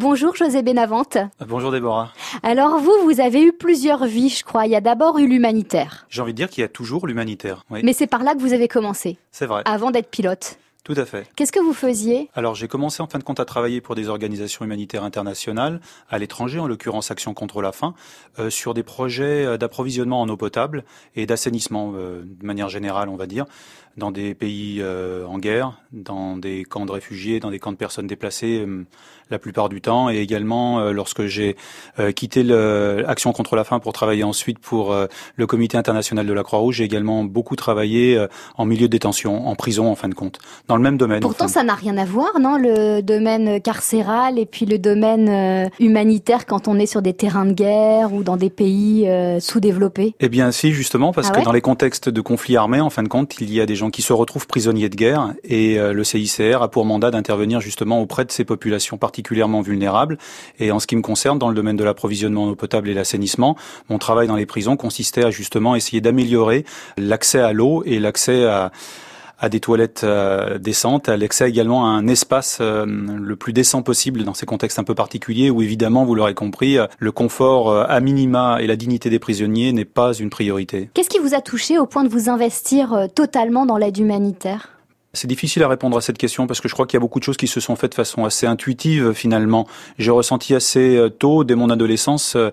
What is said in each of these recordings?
Bonjour José Benavente. Bonjour Déborah. Alors vous, vous avez eu plusieurs vies, je crois. Il y a d'abord eu l'humanitaire. J'ai envie de dire qu'il y a toujours l'humanitaire. Oui. Mais c'est par là que vous avez commencé. C'est vrai. Avant d'être pilote. Tout à fait. Qu'est-ce que vous faisiez Alors j'ai commencé en fin de compte à travailler pour des organisations humanitaires internationales, à l'étranger, en l'occurrence Action contre la faim, euh, sur des projets euh, d'approvisionnement en eau potable et d'assainissement euh, de manière générale, on va dire, dans des pays euh, en guerre, dans des camps de réfugiés, dans des camps de personnes déplacées euh, la plupart du temps, et également euh, lorsque j'ai quitté l'Action contre la faim pour travailler ensuite pour le Comité international de la Croix-Rouge, j'ai également beaucoup travaillé en milieu de détention, en prison en fin de compte, dans le même domaine. Pourtant, ça n'a rien à voir, non Le domaine carcéral et puis le domaine humanitaire quand on est sur des terrains de guerre ou dans des pays sous-développés. Eh bien, si justement, parce Ah que dans les contextes de conflits armés, en fin de compte, il y a des gens qui se retrouvent prisonniers de guerre et euh, le CICR a pour mandat d'intervenir justement auprès de ces populations particulièrement vulnérables. Et en ce qui me concerne, dans le domaine de l'approvisionnement en eau potable et l'assainissement, mon travail dans les prisons consistait à justement essayer d'améliorer l'accès à l'eau et l'accès à des toilettes euh, décentes, à l'accès également à un espace euh, le plus décent possible dans ces contextes un peu particuliers où évidemment, vous l'aurez compris, euh, le confort à minima et la dignité des prisonniers n'est pas une priorité. Qu'est-ce qui vous a touché au point de vous investir totalement dans l'aide humanitaire? C'est difficile à répondre à cette question parce que je crois qu'il y a beaucoup de choses qui se sont faites de façon assez intuitive finalement. J'ai ressenti assez euh, tôt, dès mon adolescence, euh,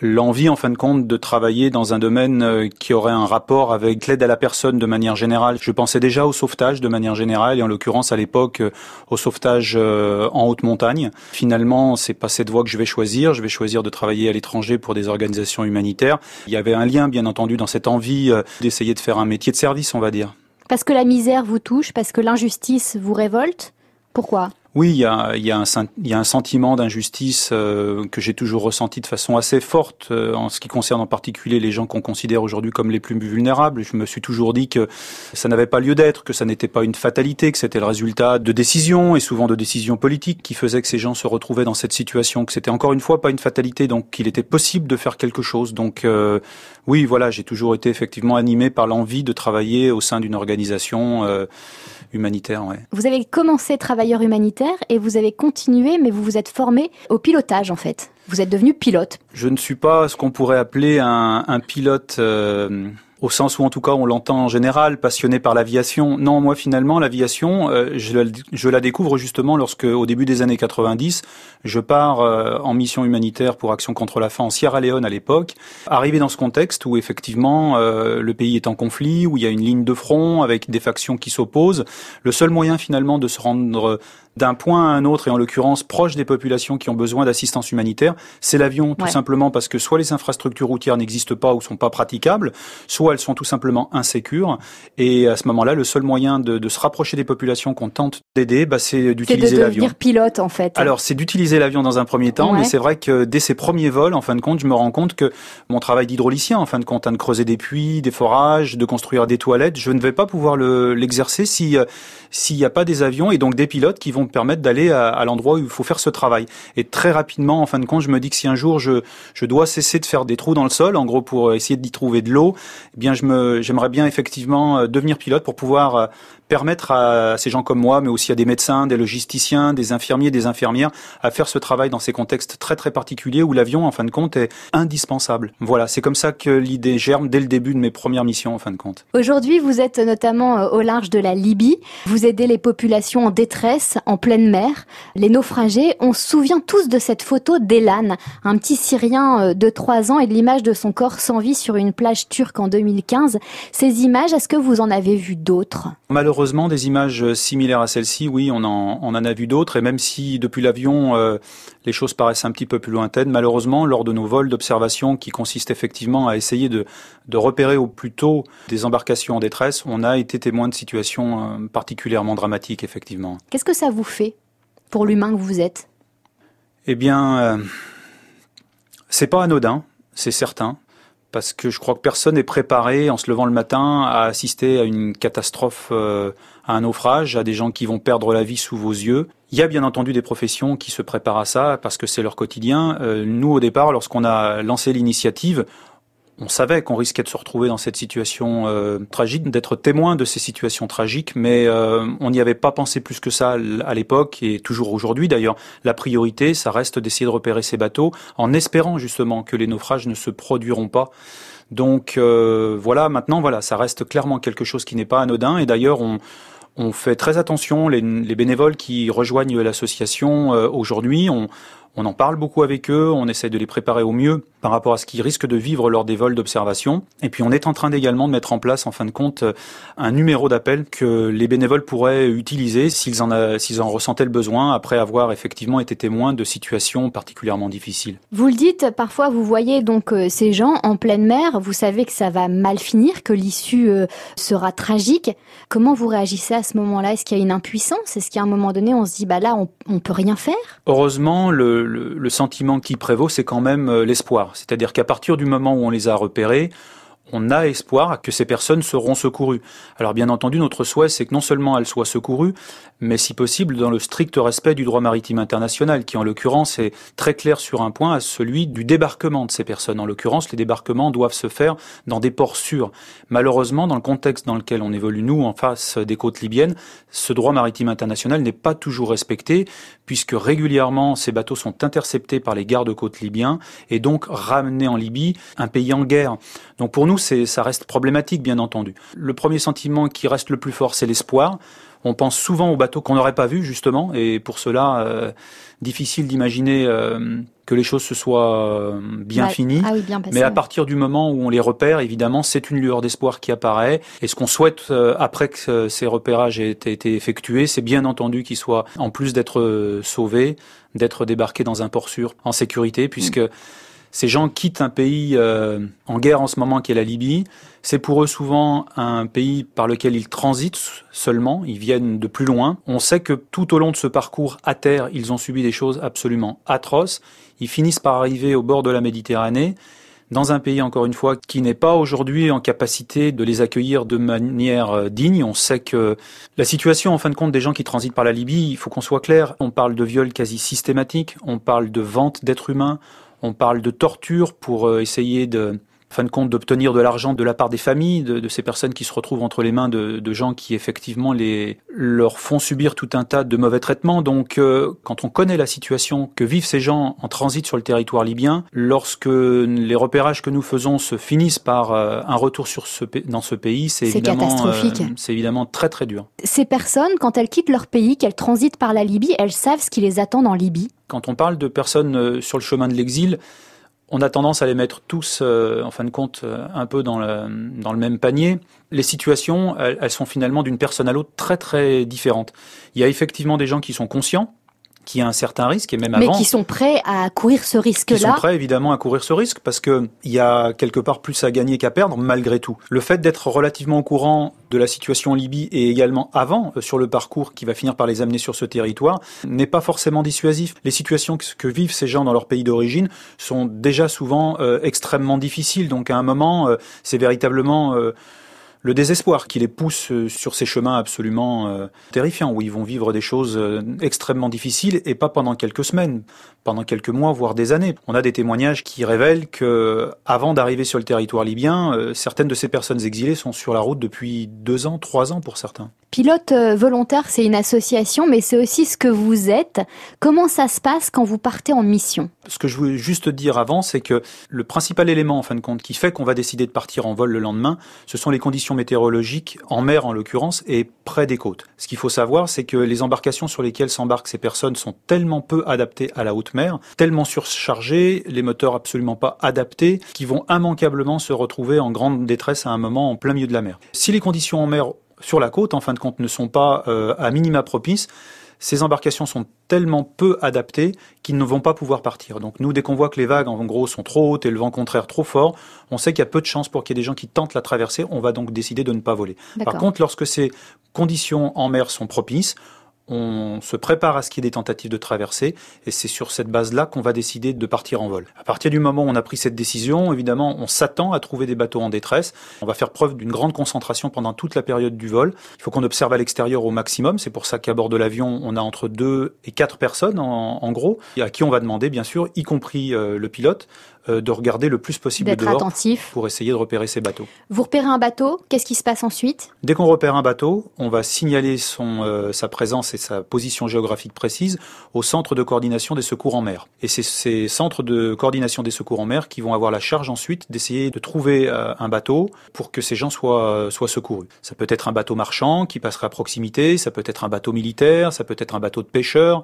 l'envie en fin de compte de travailler dans un domaine euh, qui aurait un rapport avec l'aide à la personne de manière générale. Je pensais déjà au sauvetage de manière générale et en l'occurrence à l'époque au sauvetage en haute montagne. Finalement, c'est pas cette voie que je vais choisir. Je vais choisir de travailler à l'étranger pour des organisations humanitaires. Il y avait un lien bien entendu dans cette envie d'essayer de faire un métier de service, on va dire. Parce que la misère vous touche, parce que l'injustice vous révolte. Pourquoi? Oui, il y a, y a, un, y a un sentiment d'injustice euh, que j'ai toujours ressenti de façon assez forte euh, en ce qui concerne en particulier les gens qu'on considère aujourd'hui comme les plus vulnérables. Je me suis toujours dit que ça n'avait pas lieu d'être, que ça n'était pas une fatalité, que c'était le résultat de décisions et souvent de décisions politiques qui faisaient que ces gens se retrouvaient dans cette situation, que c'était encore une fois pas une fatalité, donc qu'il était possible de faire quelque chose. Donc euh, oui, voilà, j'ai toujours été effectivement animé par l'envie de travailler au sein d'une organisation euh, humanitaire. Ouais. Vous avez commencé travailleur humanitaire et vous avez continué, mais vous vous êtes formé au pilotage en fait. Vous êtes devenu pilote. Je ne suis pas ce qu'on pourrait appeler un, pilote euh, au sens où en tout cas on l'entend en général, passionné par l'aviation. Non, moi finalement l'aviation, euh, je, la- découvre justement lorsque au début des années 90, je pars euh, en mission humanitaire pour Action contre la faim en Sierra Leone à l'époque. Arrivé dans ce contexte où effectivement le pays est en conflit, où il y a une ligne de front avec des factions qui s'opposent, le seul moyen finalement de se rendre d'un point à un autre, et en l'occurrence proche des populations qui ont besoin d'assistance humanitaire, c'est l'avion, tout Ouais. simplement parce que soit les infrastructures routières n'existent pas ou sont pas praticables, soit elles sont tout simplement insécures. Et à ce moment-là, le seul moyen de, de se rapprocher des populations qu'on tente d'aider, bah, c'est C'est de d'utiliser l'avion. devenir pilote en fait. Alors, c'est d'utiliser l'avion dans un premier temps, Ouais. mais c'est vrai que dès ces premiers vols, en fin de compte, je me rends compte que mon travail d'hydraulicien, en fin de compte, hein, de creuser des puits, des forages, de construire des toilettes, je ne vais pas pouvoir le- l'exercer si euh, s'il n'y a pas des avions et donc des pilotes qui vont me permettre d'aller à, à l'endroit où il faut faire ce travail. Et très rapidement, en fin de compte, je me dis que si un jour je, je dois cesser de faire des trous dans le sol, en gros pour essayer d'y trouver de l'eau, eh bien je me j'aimerais bien effectivement euh, devenir pilote pour pouvoir euh, permettre à ces gens comme moi, mais aussi à des médecins, des logisticiens, des infirmiers, des infirmières, à faire ce travail dans ces contextes très très particuliers où l'avion, en fin de compte, est indispensable. Voilà, c'est comme ça que l'idée germe dès le début de mes premières missions, en fin de compte. Aujourd'hui, vous êtes notamment euh, au large de la Libye. Vous aidez les populations en détresse, en pleine mer, les naufragés. On se souvient tous de cette photo d'Elan, un petit Syrien euh, de 3 ans et de l'image de son corps sans vie sur une plage turque en 2015. Ces images, est-ce que vous en avez vu d'autres? Malheureusement, des images similaires à celle-ci, oui, on en, on en a vu d'autres. Et même si depuis l'avion, euh, les choses paraissent un petit peu plus lointaines, malheureusement, lors de nos vols d'observation qui consistent effectivement à essayer de, de repérer au plus tôt des embarcations en détresse, on a été témoin de situations euh, particulièrement dramatiques, effectivement. Qu'est-ce que ça vous fait pour l'humain que vous êtes? Eh bien, euh, c'est pas anodin, c'est certain, parce que je crois que personne n'est préparé en se levant le matin à assister à une catastrophe, euh, à un naufrage, à des gens qui vont perdre la vie sous vos yeux. Il y a bien entendu des professions qui se préparent à ça parce que c'est leur quotidien. Euh, nous, au départ, lorsqu'on a lancé l'initiative, on savait qu'on risquait de se retrouver dans cette situation euh, tragique, d'être témoin de ces situations tragiques, mais euh, on n'y avait pas pensé plus que ça à l'époque et toujours aujourd'hui d'ailleurs. La priorité, ça reste d'essayer de repérer ces bateaux en espérant justement que les naufrages ne se produiront pas. Donc euh, voilà, maintenant voilà, ça reste clairement quelque chose qui n'est pas anodin et d'ailleurs on on fait très attention, les, les bénévoles qui rejoignent l'association aujourd'hui, on, on en parle beaucoup avec eux, on essaie de les préparer au mieux par rapport à ce qu'ils risquent de vivre lors des vols d'observation. Et puis on est en train également de mettre en place, en fin de compte, un numéro d'appel que les bénévoles pourraient utiliser s'ils en, s'ils en ressentaient le besoin après avoir effectivement été témoins de situations particulièrement difficiles. Vous le dites, parfois vous voyez donc euh, ces gens en pleine mer, vous savez que ça va mal finir, que l'issue euh, sera tragique. Comment vous réagissez à ce moment-là? Est-ce qu'il y a une impuissance? Est-ce qu'à un moment donné on se dit bah là on, on peut rien faire? Heureusement, le, le, sentiment qui prévaut c'est quand même euh, l'espoir. C'est-à-dire qu'à partir du moment où on les a repérés, on a espoir que ces personnes seront secourues. Alors bien entendu, notre souhait, c'est que non seulement elles soient secourues, mais si possible dans le strict respect du droit maritime international, qui en l'occurrence est très clair sur un point, à celui du débarquement de ces personnes. En l'occurrence, les débarquements doivent se faire dans des ports sûrs. Malheureusement, dans le contexte dans lequel on évolue, nous, en face des côtes libyennes, ce droit maritime international n'est pas toujours respecté, puisque régulièrement, ces bateaux sont interceptés par les gardes-côtes libyens et donc ramenés en Libye, un pays en guerre. Donc pour nous, ça reste problématique, bien entendu. Le premier sentiment qui reste le plus fort, c'est l'espoir. On pense souvent aux bateaux qu'on n'aurait pas vus justement, et pour cela, euh, difficile d'imaginer euh, que les choses se soient euh, bien finies. Ah Mais à partir du moment où on les repère, évidemment, c'est une lueur d'espoir qui apparaît. Et ce qu'on souhaite après que ces repérages aient été effectués, c'est bien entendu qu'ils soient, en plus d'être sauvés, d'être débarqués dans un port sûr, en sécurité, puisque mm. Ces gens quittent un pays euh, en guerre en ce moment qui est la Libye. C'est pour eux souvent un pays par lequel ils transitent seulement, ils viennent de plus loin. On sait que tout au long de ce parcours à terre, ils ont subi des choses absolument atroces. Ils finissent par arriver au bord de la Méditerranée dans un pays, encore une fois, qui n'est pas aujourd'hui en capacité de les accueillir de manière euh, digne. On sait que la situation, en fin de compte, des gens qui transitent par la Libye, il faut qu'on soit clair, on parle de viols quasi systématiques, on parle de vente d'êtres humains, on parle de torture pour euh, essayer de, fin de compte, d'obtenir de l'argent de la part des familles, de, ces personnes qui se retrouvent entre les mains de, gens qui effectivement les leur font subir tout un tas de mauvais traitements. Donc, euh, quand on connaît la situation que vivent ces gens en transit sur le territoire libyen, lorsque les repérages que nous faisons se finissent par euh, un retour sur ce, dans ce pays, c'est évidemment catastrophique. c'est évidemment très très dur. Ces personnes, quand elles quittent leur pays, qu'elles transitent par la Libye, elles savent ce qui les attend en Libye. Quand on parle de personnes euh, sur le chemin de l'exil, on a tendance à les mettre tous, euh, en fin de compte, euh, un peu dans le, dans le même panier. Les situations, elles, sont finalement d'une personne à l'autre très très différentes. Il y a effectivement des gens qui sont conscients qui a un certain risque et même avant. Mais qui sont prêts à courir ce risque-là. Qui sont prêts évidemment à courir ce risque parce que il y a quelque part plus à gagner qu'à perdre malgré tout. Le fait d'être relativement au courant de la situation en Libye et également avant euh, sur le parcours qui va finir par les amener sur ce territoire n'est pas forcément dissuasif. Les situations que vivent ces gens dans leur pays d'origine sont déjà souvent euh, extrêmement difficiles. Donc à un moment, euh, c'est véritablement le désespoir qui les pousse euh, sur ces chemins absolument euh, terrifiants, où ils vont vivre des choses euh, extrêmement difficiles, et pas pendant quelques semaines, pendant quelques mois, voire des années. On a des témoignages qui révèlent que, avant d'arriver sur le territoire libyen, certaines de ces personnes exilées sont sur la route depuis deux ans, trois ans pour certains. Pilote volontaire, c'est une association, mais c'est aussi ce que vous êtes. Comment ça se passe quand vous partez en mission? Ce que je voulais juste dire avant, c'est que le principal élément, en fin de compte, qui fait qu'on va décider de partir en vol le lendemain, ce sont les conditions météorologiques, en mer en l'occurrence, et près des côtes. Ce qu'il faut savoir, c'est que les embarcations sur lesquelles s'embarquent ces personnes sont tellement peu adaptées à la haute mer, tellement surchargées, les moteurs absolument pas adaptés, qui vont immanquablement se retrouver en grande détresse à un moment en plein milieu de la mer. Si les conditions en mer sur la côte, en fin de compte, ne sont pas euh, à minima propices, ces embarcations sont tellement peu adaptées qu'ils ne vont pas pouvoir partir. Donc nous, dès qu'on voit que les vagues, en gros, sont trop hautes et le vent contraire trop fort, on sait qu'il y a peu de chances pour qu'il y ait des gens qui tentent la traversée. On va donc décider de ne pas voler. Par contre, lorsque ces conditions en mer sont propices, on se prépare à ce qu'il y ait des tentatives de traversée, et c'est sur cette base-là qu'on va décider de partir en vol. À partir du moment où on a pris cette décision, évidemment, on s'attend à trouver des bateaux en détresse. On va faire preuve d'une grande concentration pendant toute la période du vol. Il faut qu'on observe à l'extérieur au maximum. C'est pour ça qu'à bord de l'avion, on a entre deux et quatre personnes, en, gros, à qui on va demander, bien sûr, y compris euh, le pilote, de regarder le plus possible dehors attentif. pour essayer de repérer ces bateaux. Vous repérez un bateau, qu'est-ce qui se passe ensuite? Dès qu'on repère un bateau, on va signaler son, euh, sa présence et sa position géographique précise au centre de coordination des secours en mer. Et c'est ces centres de coordination des secours en mer qui vont avoir la charge ensuite d'essayer de trouver euh, un bateau pour que ces gens soient, soient secourus. Ça peut être un bateau marchand qui passerait à proximité, ça peut être un bateau militaire, ça peut être un bateau de pêcheurs.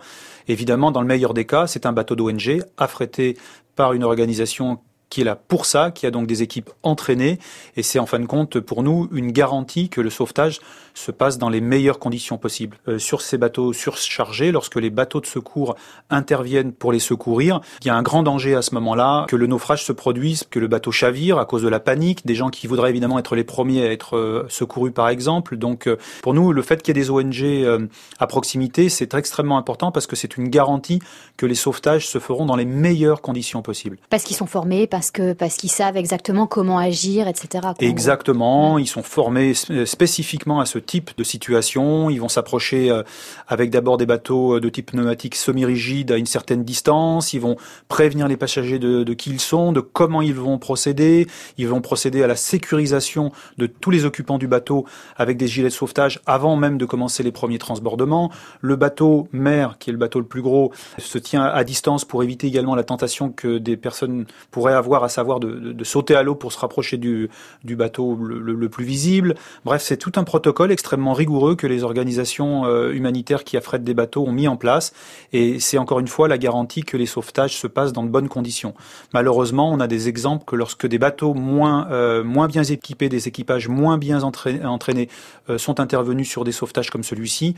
Évidemment, dans le meilleur des cas, c'est un bateau d'ONG affrété par une organisation qui est là pour ça, qui a donc des équipes entraînées, et c'est en fin de compte pour nous une garantie que le sauvetage se passe dans les meilleures conditions possibles. Euh, sur ces bateaux surchargés, lorsque les bateaux de secours interviennent pour les secourir, il y a un grand danger à ce moment-là que le naufrage se produise, que le bateau chavire à cause de la panique, des gens qui voudraient évidemment être les premiers à être euh, secourus par exemple. Donc euh, pour nous, le fait qu'il y ait des ONG à proximité, c'est extrêmement important parce que c'est une garantie que les sauvetages se feront dans les meilleures conditions possibles. Parce qu'ils sont formés, parce que parce qu'ils savent exactement comment agir, etc. Exactement, ils sont formés s- spécifiquement à ce type de situation. Ils vont s'approcher euh, avec d'abord des bateaux euh, de type pneumatique semi-rigide à une certaine distance. Ils vont prévenir les passagers de, de qui ils sont, de comment ils vont procéder. Ils vont procéder à la sécurisation de tous les occupants du bateau avec des gilets de sauvetage avant même de commencer les premiers transbordements. Le bateau mère, qui est le bateau le plus gros, se tient à distance pour éviter également la tentation que des personnes pourraient avoir, à savoir de, sauter à l'eau pour se rapprocher du, bateau le, plus visible. Bref, c'est tout un protocole extrêmement rigoureux que les organisations euh, humanitaires qui affrètent des bateaux ont mis en place. Et c'est encore une fois la garantie que les sauvetages se passent dans de bonnes conditions. Malheureusement, on a des exemples que lorsque des bateaux moins, euh, moins bien équipés, des équipages moins bien entraînés, euh, sont intervenus sur des sauvetages comme celui-ci,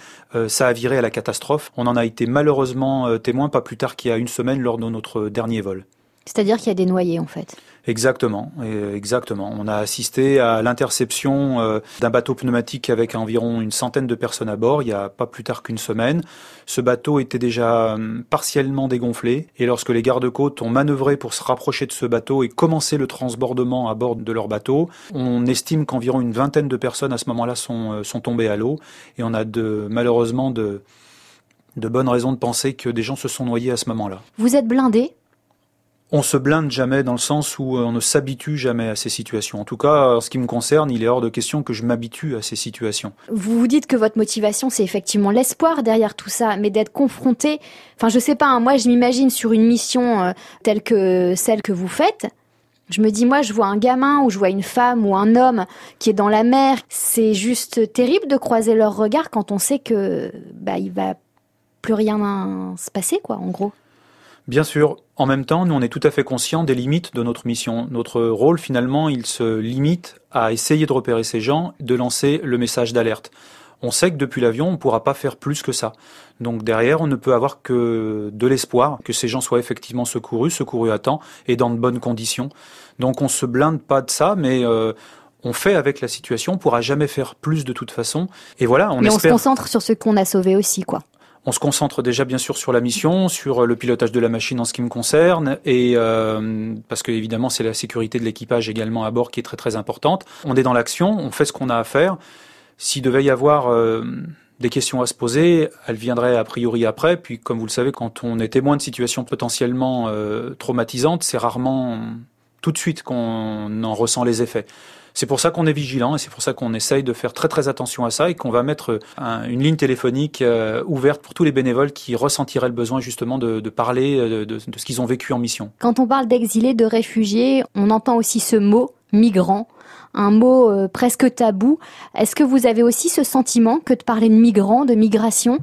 ça a viré à la catastrophe. On en a été malheureusement témoin pas plus tard qu'il y a une semaine lors de notre dernier vol. C'est-à-dire qu'il y a des noyés en fait. Exactement, exactement. On a assisté à l'interception euh, d'un bateau pneumatique avec environ une centaine de personnes à bord il y a pas plus tard qu'une semaine. Ce bateau était déjà euh, partiellement dégonflé et lorsque les gardes-côtes ont manœuvré pour se rapprocher de ce bateau et commencer le transbordement à bord de leur bateau, on estime qu'environ une vingtaine de personnes à ce moment-là sont, euh, sont tombées à l'eau et on a de, malheureusement de, de bonnes raisons de penser que des gens se sont noyés à ce moment-là. Vous êtes blindé On se blinde jamais dans le sens où euh, on ne s'habitue jamais à ces situations. En tout cas, en ce qui me concerne, il est hors de question que je m'habitue à ces situations. Vous vous dites que votre motivation, c'est effectivement l'espoir derrière tout ça, mais d'être confronté. Enfin, je sais pas. hein, moi, je m'imagine sur une mission euh, telle que celle que vous faites. Je me dis, moi, je vois un gamin ou je vois une femme ou un homme qui est dans la mer. C'est juste terrible de croiser leur regard quand on sait que bah il va plus rien se passer, quoi, en gros. Bien sûr, en même temps, nous on est tout à fait conscients des limites de notre mission. Notre rôle, finalement, il se limite à essayer de repérer ces gens, de lancer le message d'alerte. On sait que depuis l'avion, on ne pourra pas faire plus que ça. Donc derrière, on ne peut avoir que de l'espoir que ces gens soient effectivement secourus, secourus à temps et dans de bonnes conditions. Donc on se blinde pas de ça, mais euh, on fait avec la situation. On pourra jamais faire plus de toute façon. Et voilà, on mais on se concentre sur ce qu'on a sauvé aussi, quoi. On se concentre déjà bien sûr sur la mission, sur le pilotage de la machine en ce qui me concerne, et euh, parce que évidemment c'est la sécurité de l'équipage également à bord qui est très très importante. On est dans l'action, on fait ce qu'on a à faire. S'il devait y avoir euh, des questions à se poser, elles viendraient a priori après. Puis comme vous le savez, quand on est témoin de situations potentiellement euh, traumatisantes, c'est rarement tout de suite qu'on en ressent les effets. C'est pour ça qu'on est vigilant et c'est pour ça qu'on essaye de faire très très attention à ça et qu'on va mettre un- une ligne téléphonique euh, ouverte pour tous les bénévoles qui ressentiraient le besoin justement de, parler euh, de, de ce qu'ils ont vécu en mission. Quand on parle d'exilés, de réfugiés, on entend aussi ce mot migrant, un mot euh, presque tabou. Est-ce que vous avez aussi ce sentiment que de parler de migrants, de migration,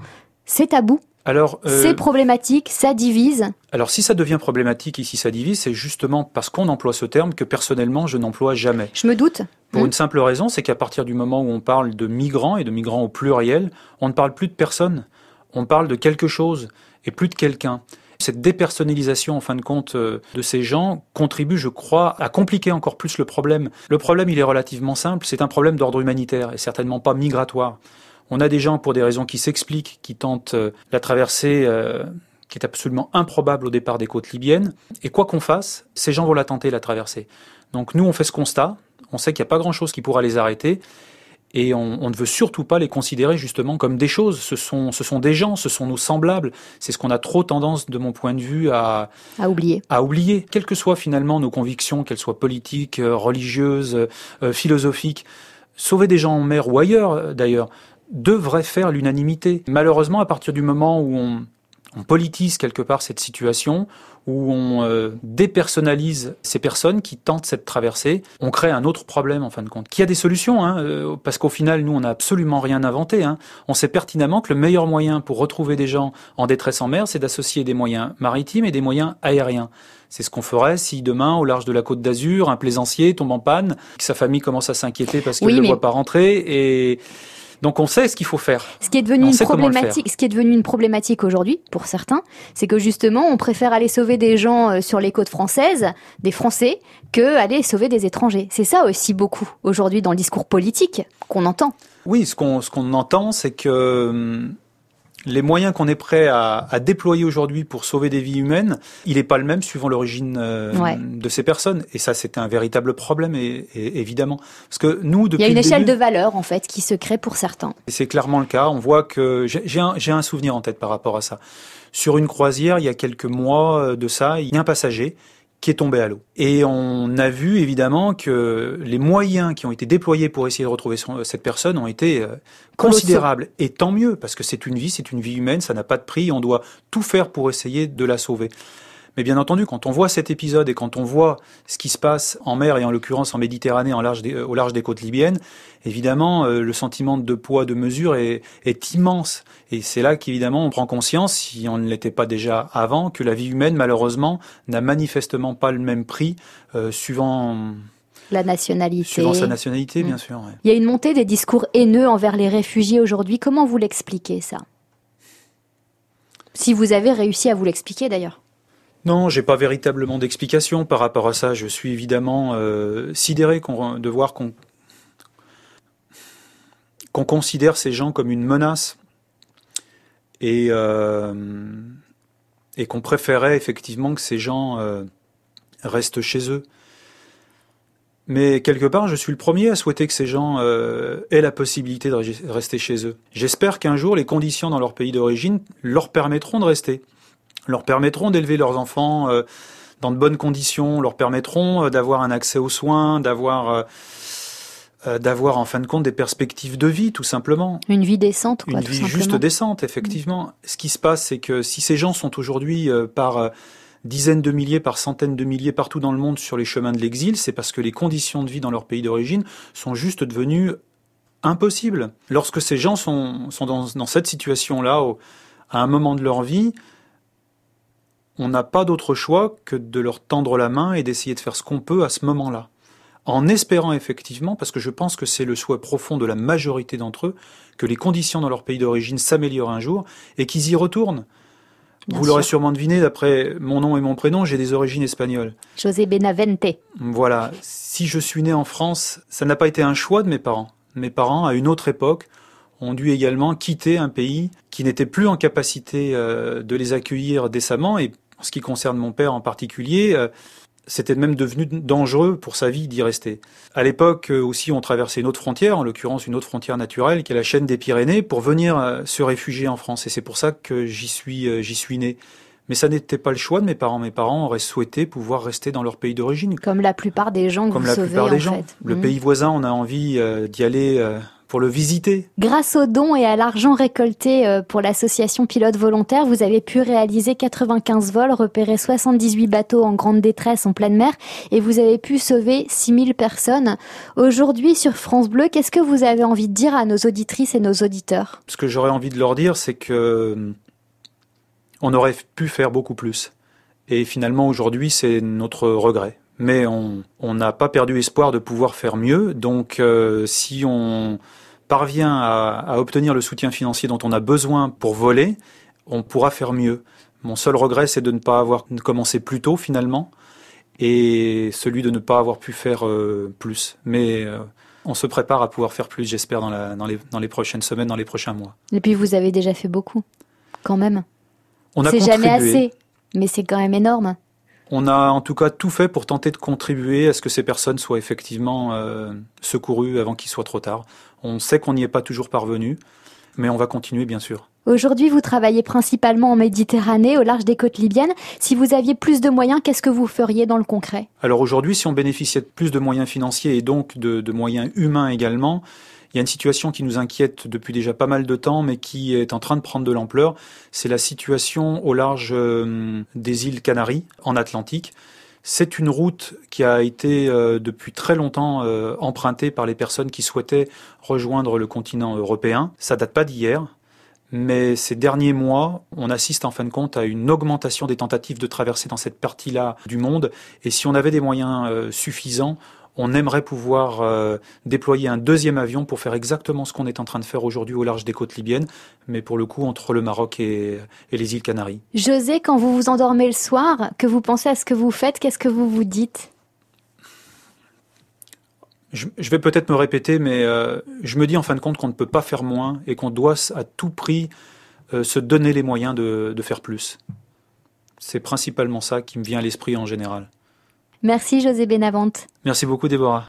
c'est tabou, Alors, euh, c'est problématique, ça divise alors si ça devient problématique ici ça divise, c'est justement parce qu'on emploie ce terme que personnellement je n'emploie jamais. Je me doute. Pour Mm. une simple raison, c'est qu'à partir du moment où on parle de migrants et de migrants au pluriel, on ne parle plus de personnes, on parle de quelque chose et plus de quelqu'un. Cette dépersonnalisation, en fin de compte, euh, de ces gens contribue, je crois, à compliquer encore plus le problème. Le problème, il est relativement simple, c'est un problème d'ordre humanitaire et certainement pas migratoire. On a des gens, pour des raisons qui s'expliquent, qui tentent euh, la traversée euh, qui est absolument improbable au départ des côtes libyennes. Et quoi qu'on fasse, ces gens vont la tenter, la traversée. Donc nous, on fait ce constat, on sait qu'il n'y a pas grand-chose qui pourra les arrêter. Et on, on, ne veut surtout pas les considérer justement comme des choses. Ce sont, ce sont des gens, ce sont nos semblables. C'est ce qu'on a trop tendance, de mon point de vue, à, à oublier. À oublier, quelles que soient finalement nos convictions, qu'elles soient politiques, euh, religieuses, euh, philosophiques. Sauver des gens en mer ou ailleurs, d'ailleurs, devrait faire l'unanimité. Malheureusement, à partir du moment où on, on politise quelque part cette situation, où on euh, dépersonnalise ces personnes qui tentent cette traversée, on crée un autre problème en fin de compte. Qui a des solutions, hein, euh, parce qu'au final, nous, on n'a absolument rien inventé. Hein. On sait pertinemment que le meilleur moyen pour retrouver des gens en détresse en mer, c'est d'associer des moyens maritimes et des moyens aériens. C'est ce qu'on ferait si demain, au large de la côte d'Azur, un plaisancier tombe en panne, que sa famille commence à s'inquiéter parce qu'il ne le voit pas rentrer et donc on sait ce qu'il faut faire. Ce qui est devenu une problématique, ce qui est devenu une problématique aujourd'hui pour certains, c'est que justement on préfère aller sauver des gens euh, sur les côtes françaises, des Français, que aller sauver des étrangers. C'est ça aussi beaucoup aujourd'hui dans le discours politique qu'on entend. Oui, ce qu'on ce qu'on entend, c'est que hum, les moyens qu'on est prêt à, à déployer aujourd'hui pour sauver des vies humaines, il n'est pas le même suivant l'origine euh, de ces personnes. Et ça, c'est un véritable problème, et, et, évidemment. Parce que nous, depuis il y a une échelle début, de valeur en fait qui se crée pour certains. Et c'est clairement le cas. On voit que j'ai un, un souvenir en tête par rapport à ça. Sur une croisière, il y a quelques mois euh, de ça, il y a un passager qui est tombé à l'eau. Et on a vu évidemment que les moyens qui ont été déployés pour essayer de retrouver son, cette personne ont été euh, considérables. Et tant mieux, parce que c'est une vie, c'est une vie humaine, ça n'a pas de prix, on doit tout faire pour essayer de la sauver. Mais bien entendu, quand on voit cet épisode et quand on voit ce qui se passe en mer et en l'occurrence en Méditerranée, en large des, au large des côtes libyennes, évidemment, euh, le sentiment de poids, de mesure est, est immense. Et c'est là qu'évidemment on prend conscience, si on ne l'était pas déjà avant, que la vie humaine, malheureusement, n'a manifestement pas le même prix euh, suivant la nationalité. Suivant sa nationalité, bien mmh. sûr. Ouais. Il y a une montée des discours haineux envers les réfugiés aujourd'hui. Comment vous l'expliquez ça? Si vous avez réussi à vous l'expliquer d'ailleurs. Non, j'ai pas véritablement d'explication par rapport à ça. Je suis évidemment euh, sidéré de voir qu'on considère ces gens comme une menace et, euh, qu'on préférait effectivement que ces gens euh, restent chez eux. Mais quelque part, je suis le premier à souhaiter que ces gens aient la possibilité de rester chez eux. J'espère qu'un jour, les conditions dans leur pays d'origine leur permettront de rester leur permettront d'élever leurs enfants euh, dans de bonnes conditions, leur permettront euh, d'avoir un accès aux soins, d'avoir euh, d'avoir en fin de compte des perspectives de vie, tout simplement. Une vie décente, quoi, Une vie juste décente, effectivement. Ce qui se passe, c'est que si ces gens sont aujourd'hui par dizaines de milliers, par centaines de milliers partout dans le monde sur les chemins de l'exil, c'est parce que les conditions de vie dans leur pays d'origine sont juste devenues impossibles. Lorsque ces gens sont, sont dans, dans cette situation-là, à un moment de leur vie, on n'a pas d'autre choix que de leur tendre la main et d'essayer de faire ce qu'on peut à ce moment-là. En espérant effectivement, parce que je pense que c'est le souhait profond de la majorité d'entre eux, que les conditions dans leur pays d'origine s'améliorent un jour et qu'ils y retournent. Bien Vous l'aurez sûrement deviné, d'après mon nom et mon prénom, j'ai des origines espagnoles. José Benavente. Voilà. Si je suis né en France, ça n'a pas été un choix de mes parents. Mes parents, à une autre époque, ont dû également quitter un pays qui n'était plus en capacité euh, de les accueillir décemment et en ce qui concerne mon père en particulier, euh, c'était même devenu dangereux pour sa vie d'y rester. À l'époque euh, aussi, on traversait une autre frontière, en l'occurrence une autre frontière naturelle, qui est la chaîne des Pyrénées, pour venir euh, se réfugier en France. Et c'est pour ça que j'y suis, j'y suis né. Mais ça n'était pas le choix de mes parents. Mes parents auraient souhaité pouvoir rester dans leur pays d'origine. Comme la plupart des gens que Comme vous la sauvez, plupart des en gens. fait. Le Mmh. pays voisin, on a envie d'y aller pour le visiter. Grâce aux dons et à l'argent récolté euh, pour l'association Pilote Volontaire, vous avez pu réaliser 95 vols, repérer 78 bateaux en grande détresse en pleine mer et vous avez pu sauver 6000 personnes. Aujourd'hui, sur France Bleu, qu'est-ce que vous avez envie de dire à nos auditrices et nos auditeurs? Ce que j'aurais envie de leur dire, c'est que on aurait pu faire beaucoup plus. Et finalement, aujourd'hui, c'est notre regret. Mais on n'a pas perdu espoir de pouvoir faire mieux. Donc, euh, si on parvient à, à, obtenir le soutien financier dont on a besoin pour voler, on pourra faire mieux. Mon seul regret, c'est de ne pas avoir commencé plus tôt, finalement, et celui de ne pas avoir pu faire euh, plus. Mais euh, on se prépare à pouvoir faire plus, j'espère, dans, les, dans les prochaines semaines, dans les prochains mois. Et puis, vous avez déjà fait beaucoup, quand même. On a C'est jamais assez, mais c'est quand même énorme. On a en tout cas tout fait pour tenter de contribuer à ce que ces personnes soient effectivement euh, secourues avant qu'il soit trop tard. On sait qu'on n'y est pas toujours parvenu, mais on va continuer bien sûr. Aujourd'hui, vous travaillez principalement en Méditerranée, au large des côtes libyennes. Si vous aviez plus de moyens, qu'est-ce que vous feriez dans le concret? Alors aujourd'hui, si on bénéficiait de plus de moyens financiers et donc de, de moyens humains également, il y a une situation qui nous inquiète depuis déjà pas mal de temps, mais qui est en train de prendre de l'ampleur. C'est la situation au large euh, des îles Canaries, en Atlantique. C'est une route qui a été euh, depuis très longtemps euh, empruntée par les personnes qui souhaitaient rejoindre le continent européen. Ça date pas d'hier. Mais ces derniers mois, on assiste en fin de compte à une augmentation des tentatives de traverser dans cette partie-là du monde. Et si on avait des moyens suffisants, on aimerait pouvoir euh, déployer un deuxième avion pour faire exactement ce qu'on est en train de faire aujourd'hui au large des côtes libyennes, mais pour le coup entre le Maroc et, les îles Canaries. José, quand vous vous endormez le soir, que vous pensez à ce que vous faites, qu'est-ce que vous vous dites? Je, vais peut-être me répéter, mais euh, je me dis en fin de compte qu'on ne peut pas faire moins et qu'on doit à tout prix euh, se donner les moyens de faire plus. C'est principalement ça qui me vient à l'esprit en général. Merci José Benavente. Merci beaucoup Déborah.